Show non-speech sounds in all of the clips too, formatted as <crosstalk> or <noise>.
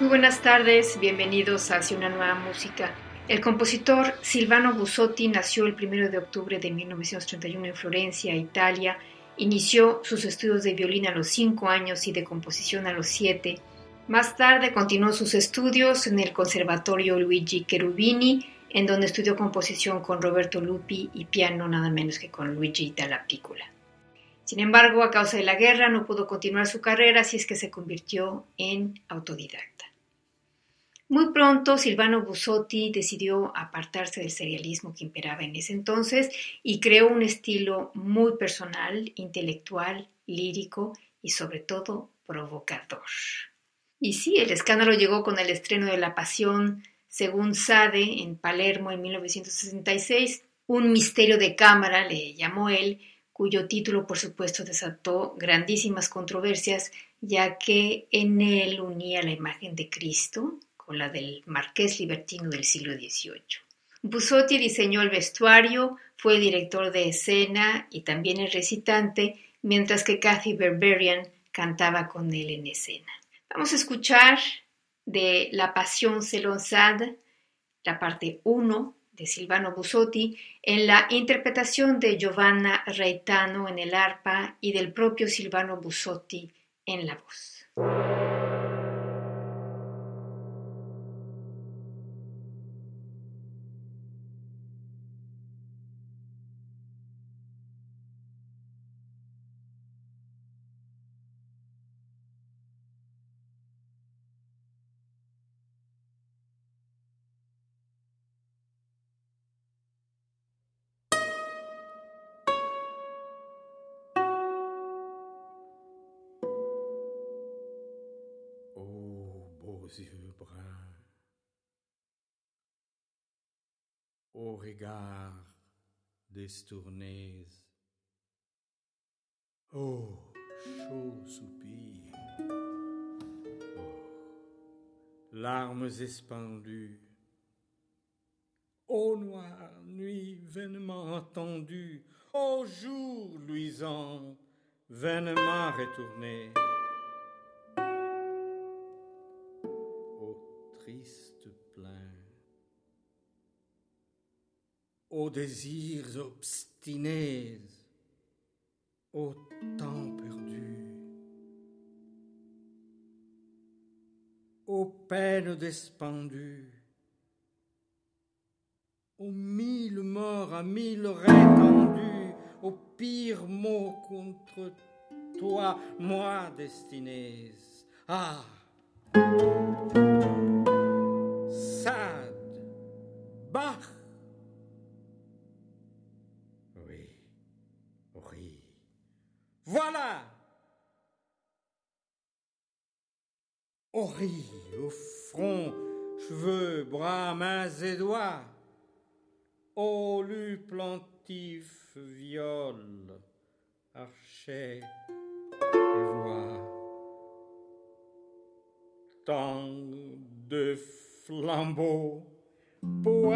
Muy buenas tardes, bienvenidos a Hacia una nueva música. El compositor Silvano Busotti nació el 1 de octubre de 1931 en Florencia, Italia. Inició sus estudios de violín a los 5 años y de composición a los 7. Más tarde continuó sus estudios en el Conservatorio Luigi Cherubini, en donde estudió composición con Roberto Lupi y piano nada menos que con Luigi Dalla Piccola. Sin embargo, a causa de la guerra no pudo continuar su carrera, así es que se convirtió en autodidacta. Muy pronto Silvano Busotti decidió apartarse del serialismo que imperaba en ese entonces y creó un estilo muy personal, intelectual, lírico y sobre todo provocador. Y sí, el escándalo llegó con el estreno de La Pasión, según Sade, en Palermo en 1966, un misterio de cámara, le llamó él, cuyo título por supuesto desató grandísimas controversias, ya que en él unía la imagen de Cristo, la del marqués libertino del siglo XVIII. Busotti diseñó el vestuario, fue director de escena y también el recitante, mientras que Kathy Berberian cantaba con él en escena. Vamos a escuchar de La Pasión Selonsad, la parte 1 de Silvano Busotti, en la interpretación de Giovanna Reitano en el arpa y del propio Silvano Busotti en la voz. Au regard destournés, oh chaud soupir, oh larmes espandues, ô noire nuit vainement entendue, ô jour luisant, vainement retourné. Aux désirs obstinés, au temps perdu, aux peines despendues, aux mille morts à mille répandus, aux pires mots contre toi, moi destinés. Ah! Sad, Bach, Ori au front, cheveux, bras, mains et doigts. Au lu plantif, viol, archet et voix. Tant de flambeaux pour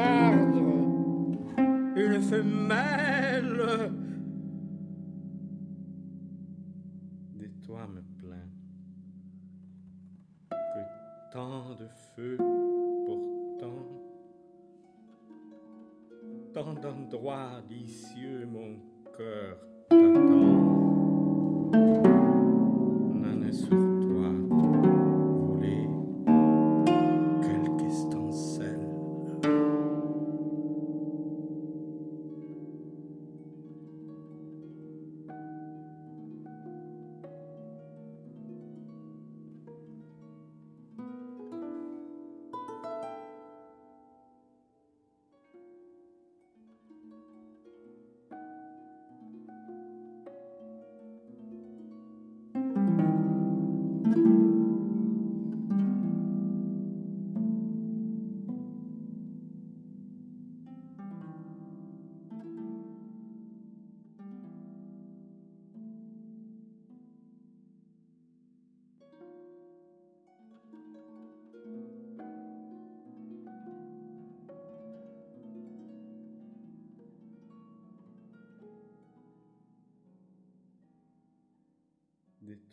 une femelle de feux pourtant, tant d'endroits d'ici mon cœur.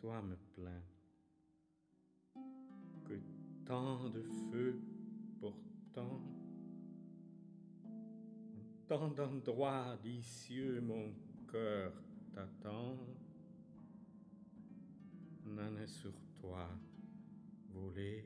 Toi me plaint. Que tant de feux pourtant, tant d'endroits d'icieux mon cœur t'attend, n'en est sur toi volé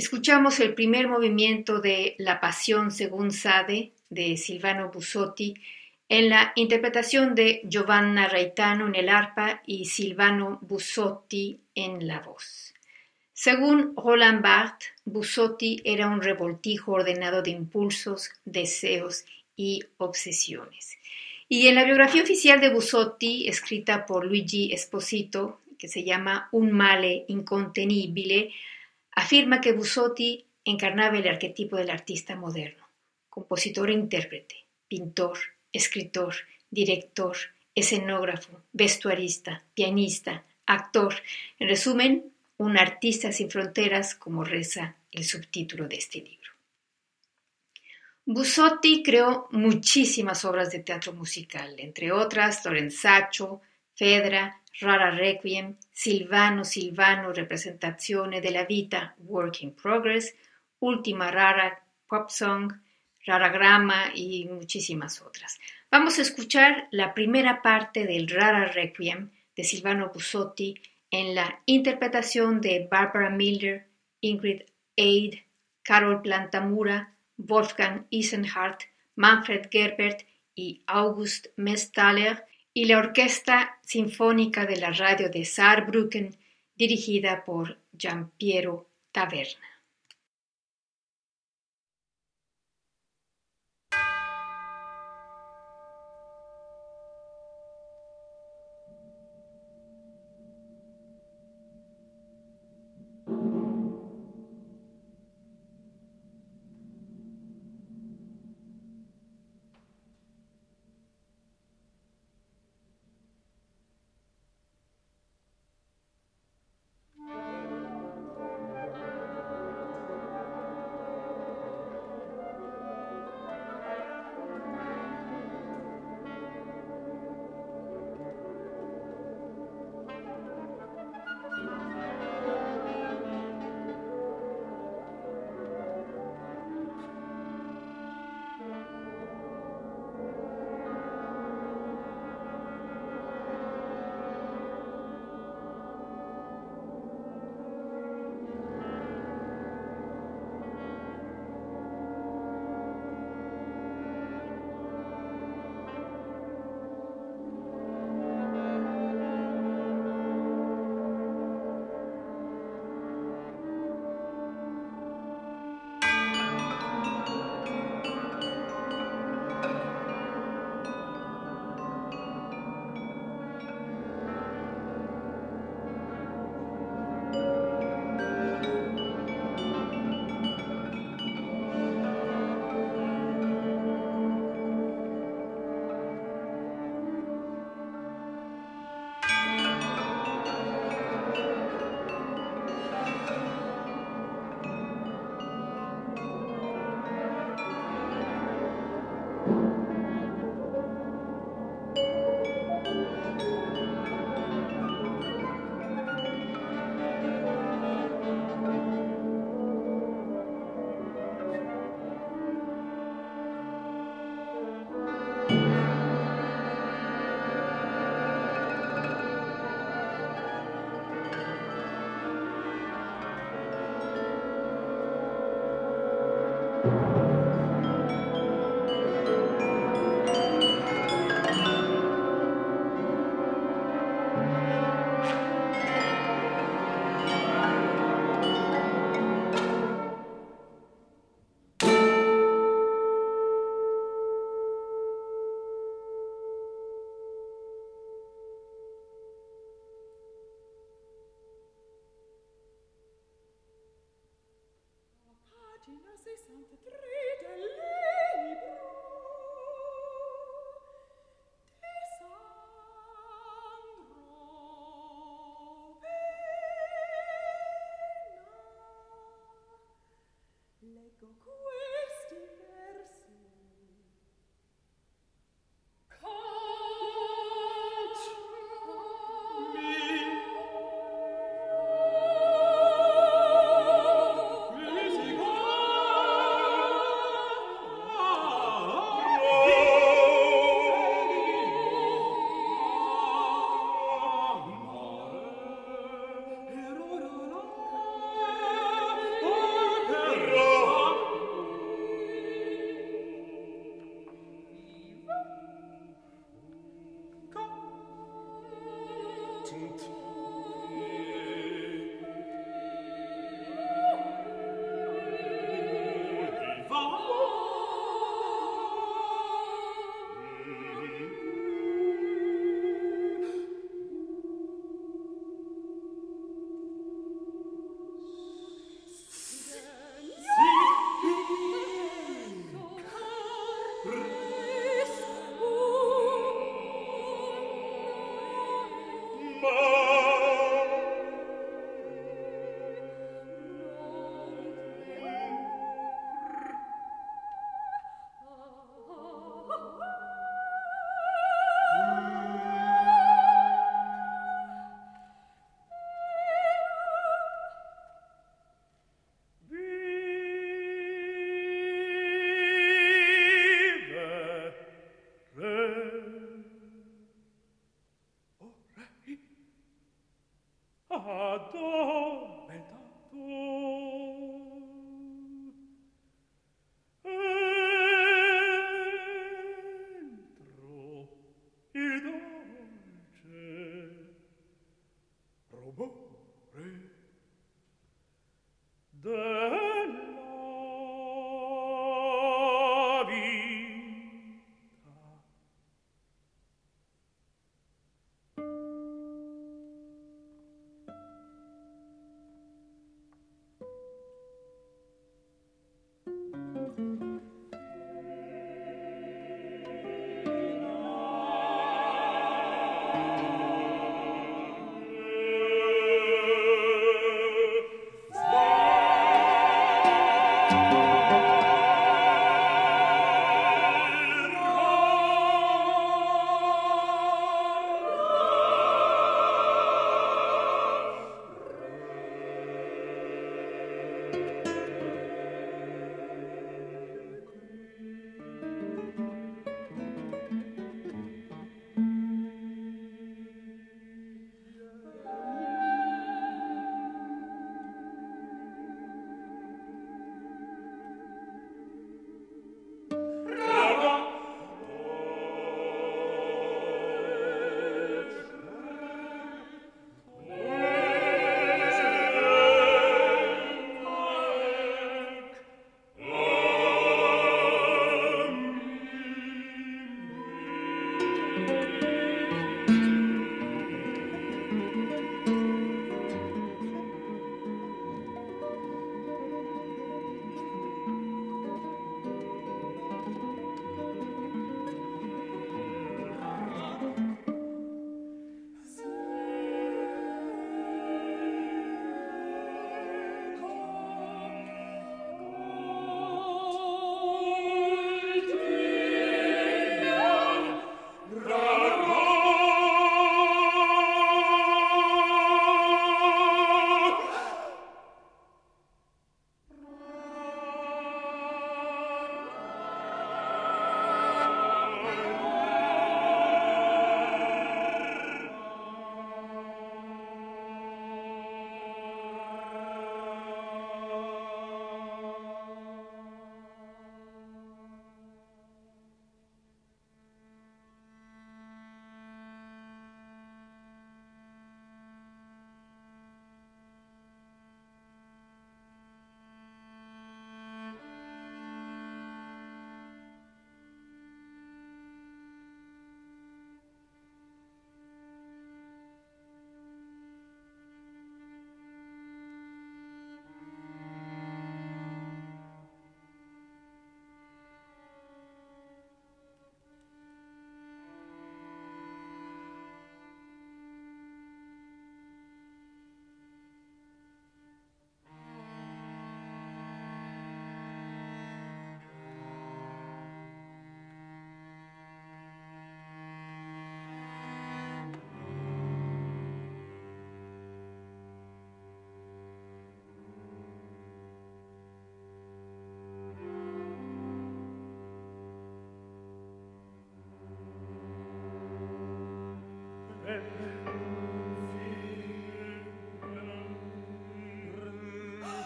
Escuchamos el primer movimiento de La Pasión según Sade de Silvano Busotti en la interpretación de Giovanna Reitano en el arpa y Silvano Busotti en la voz. Según Roland Barthes, Busotti era un revoltijo ordenado de impulsos, deseos y obsesiones. Y en la biografía oficial de Busotti, escrita por Luigi Esposito, que se llama Un male incontenibile, afirma que Busotti encarnaba el arquetipo del artista moderno, compositor e intérprete, pintor, escritor, director, escenógrafo, vestuarista, pianista, actor, en resumen, un artista sin fronteras como reza el subtítulo de este libro. Busotti creó muchísimas obras de teatro musical, entre otras Lorenzaccio, Fedra, Rara Requiem, Silvano Silvano Representazione della Vita Work in Progress, Última Rara Pop Song, Rara Grama y muchísimas otras. Vamos a escuchar la primera parte del Rara Requiem de Silvano Busotti en la interpretación de Barbara Miller, Ingrid Aid, Carol Plantamura, Wolfgang Isenhardt, Manfred Gerbert y August Mestaler y la Orquesta Sinfónica de la Radio de Saarbrücken, dirigida por Giampiero Taverna.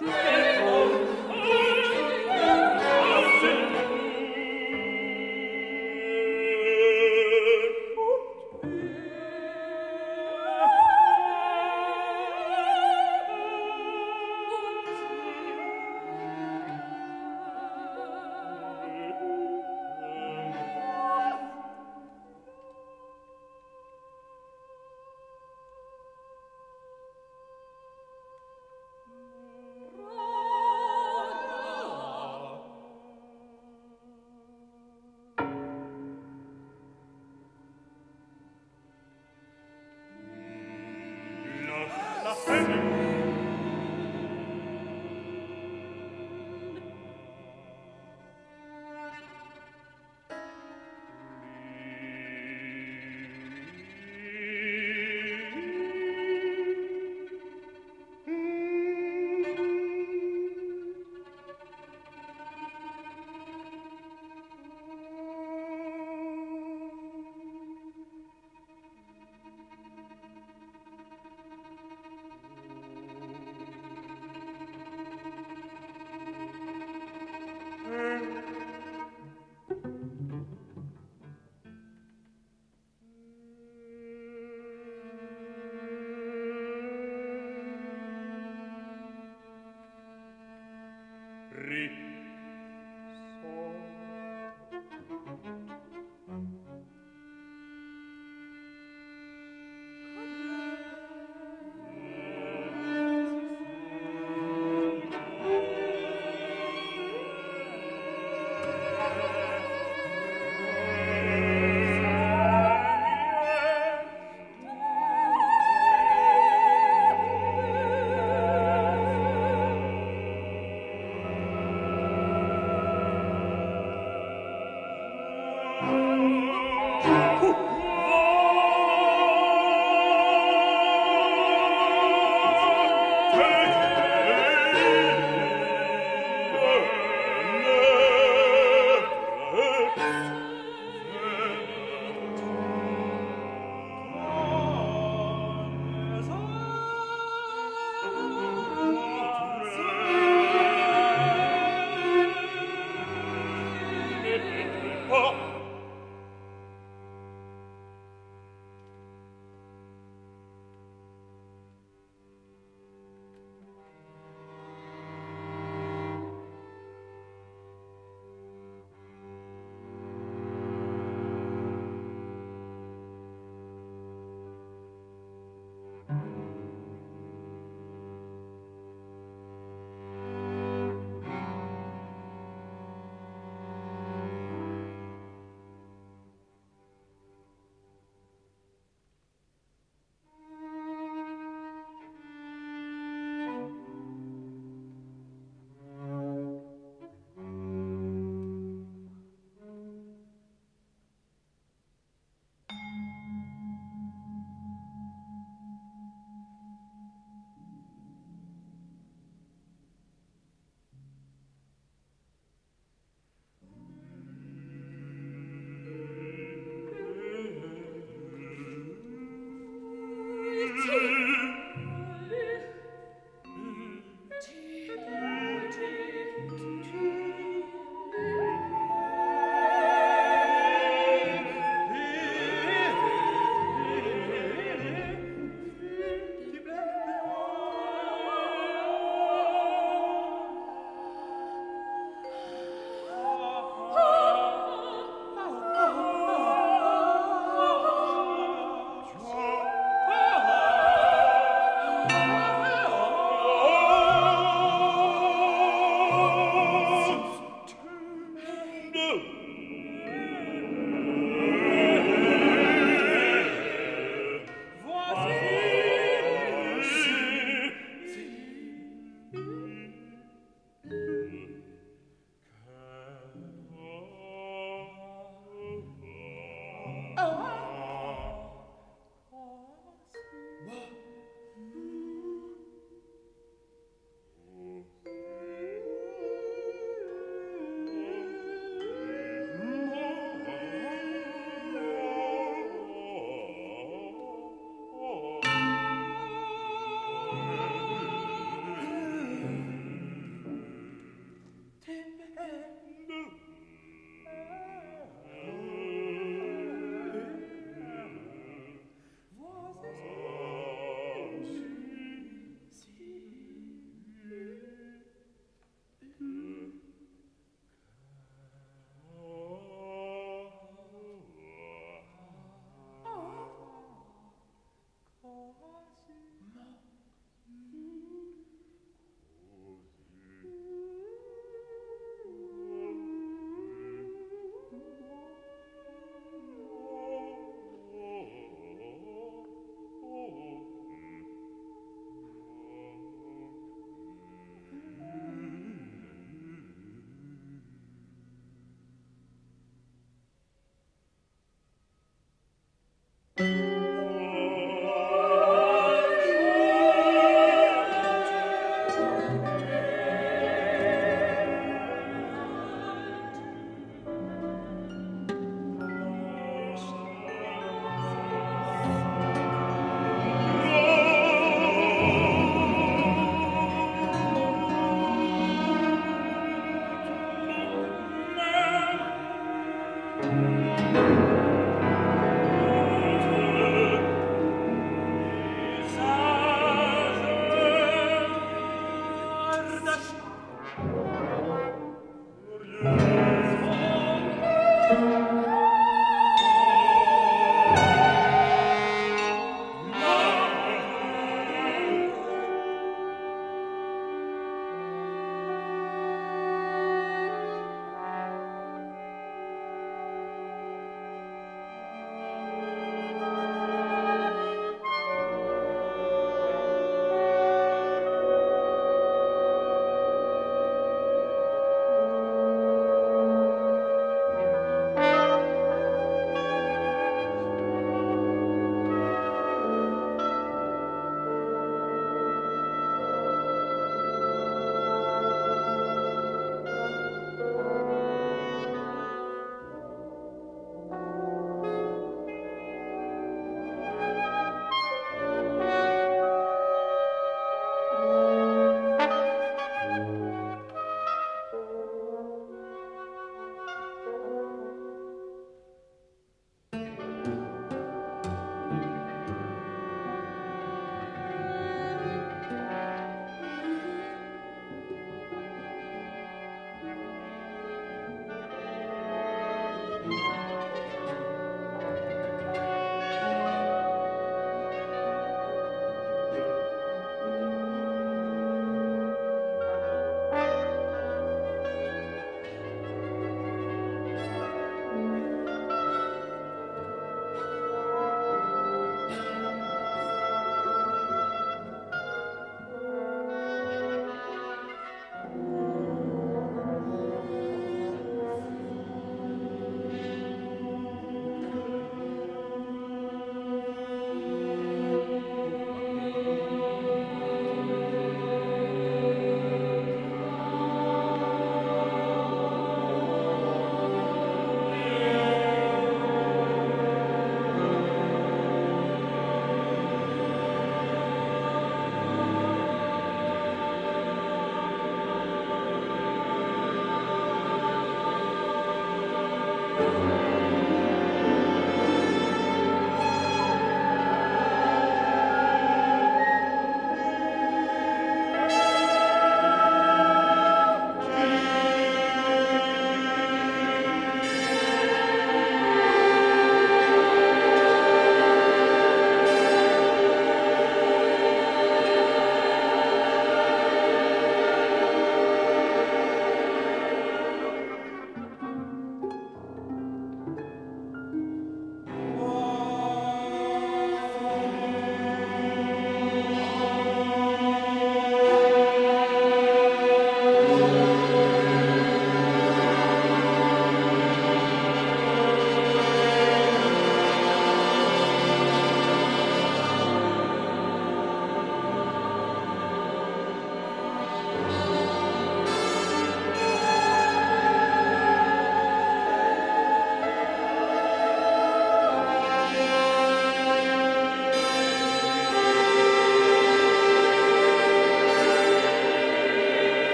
Yeah. <laughs>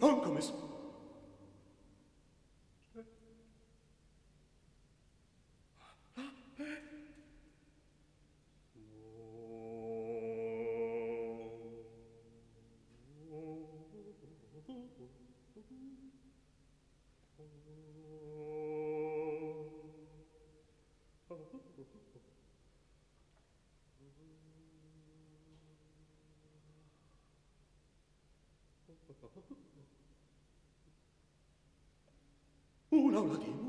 Non comes. Oh, なう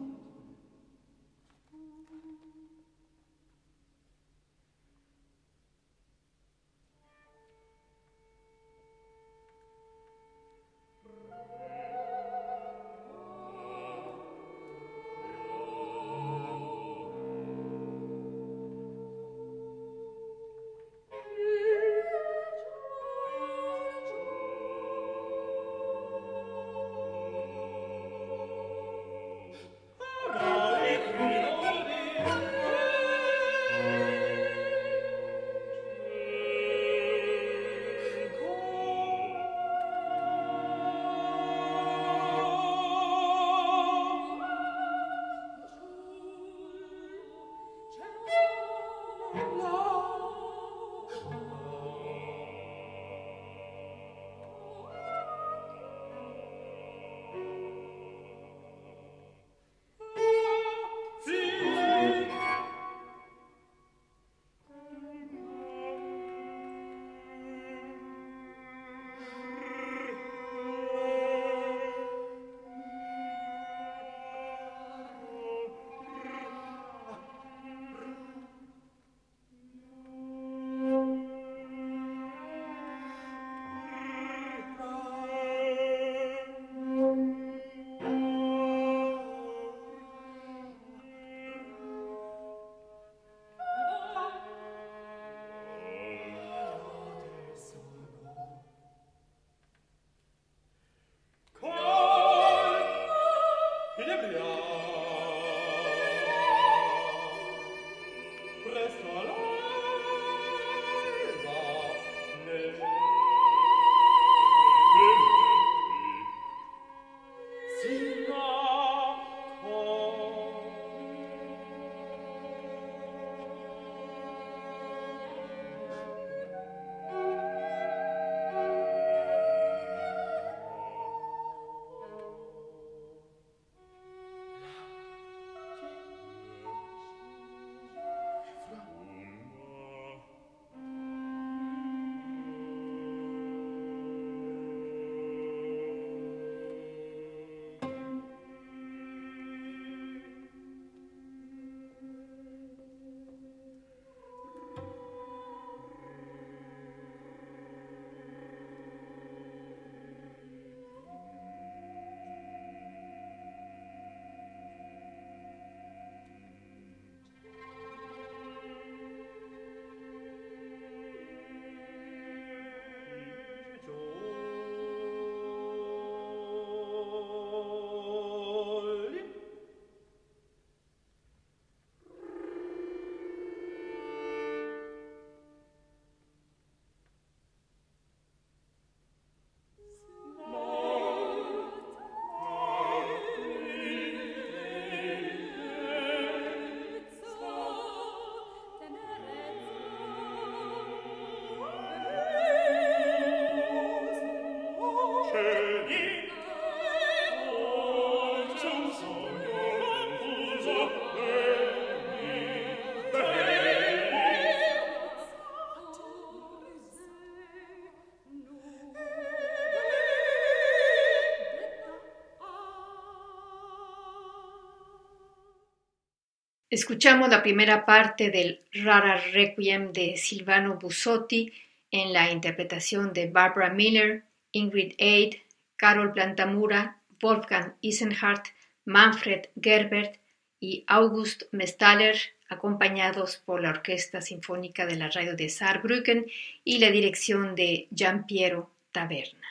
Escuchamos la primera parte del Rara Requiem de Silvano Busotti en la interpretación de Barbara Miller, Ingrid Eid, Carol Plantamura, Wolfgang Isenhardt, Manfred Gerbert y August Mestaller, acompañados por la Orquesta Sinfónica de la Radio de Saarbrücken y la dirección de Gian Piero Taverna.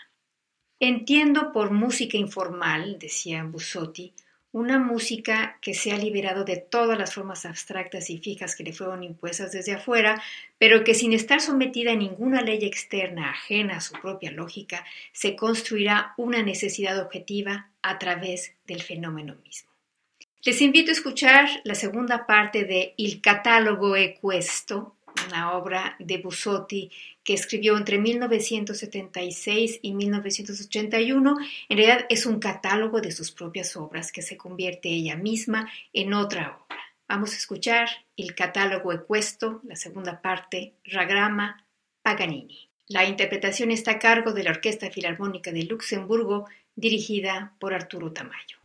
Entiendo por música informal, decía Busotti, una música que se ha liberado de todas las formas abstractas y fijas que le fueron impuestas desde afuera, pero que sin estar sometida a ninguna ley externa ajena a su propia lógica, se construirá una necesidad objetiva a través del fenómeno mismo. Les invito a escuchar la segunda parte de Il Catalogo e una obra de Busotti que escribió entre 1976 y 1981. En realidad es un catálogo de sus propias obras que se convierte ella misma en otra obra. Vamos a escuchar el catálogo Ecuesto, la segunda parte, Ragrama, Paganini. La interpretación está a cargo de la Orquesta Filarmónica de Luxemburgo, dirigida por Arturo Tamayo.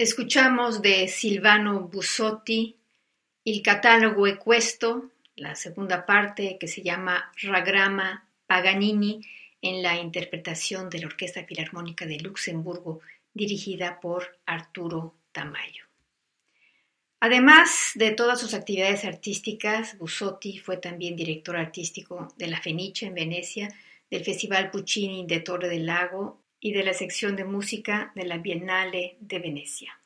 Escuchamos de Silvano Busotti el catálogo Ecuesto, la segunda parte que se llama Ragrama Paganini en la interpretación de la Orquesta Filarmónica de Luxemburgo dirigida por Arturo Tamayo. Además de todas sus actividades artísticas, Busotti fue también director artístico de la Fenice en Venecia, del Festival Puccini de Torre del Lago y de la sección de música de la Biennale de Venecia.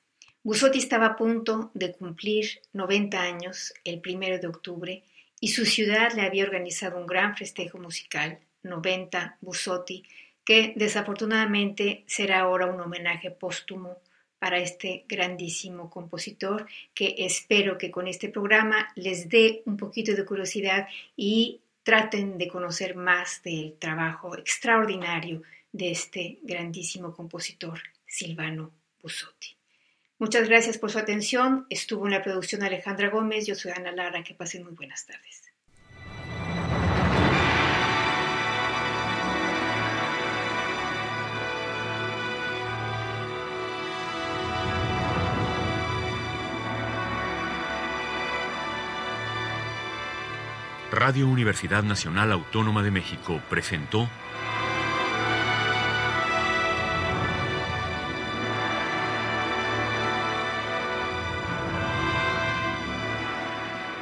Busotti estaba a punto de cumplir 90 años el primero de octubre y su ciudad le había organizado un gran festejo musical, 90 Busotti, que desafortunadamente será ahora un homenaje póstumo para este grandísimo compositor que espero que con este programa les dé un poquito de curiosidad y traten de conocer más del trabajo extraordinario de este grandísimo compositor Silvano Busotti. Muchas gracias por su atención. Estuvo en la producción Alejandra Gómez. Yo soy Ana Lara. Que pasen muy buenas tardes. Radio Universidad Nacional Autónoma de México presentó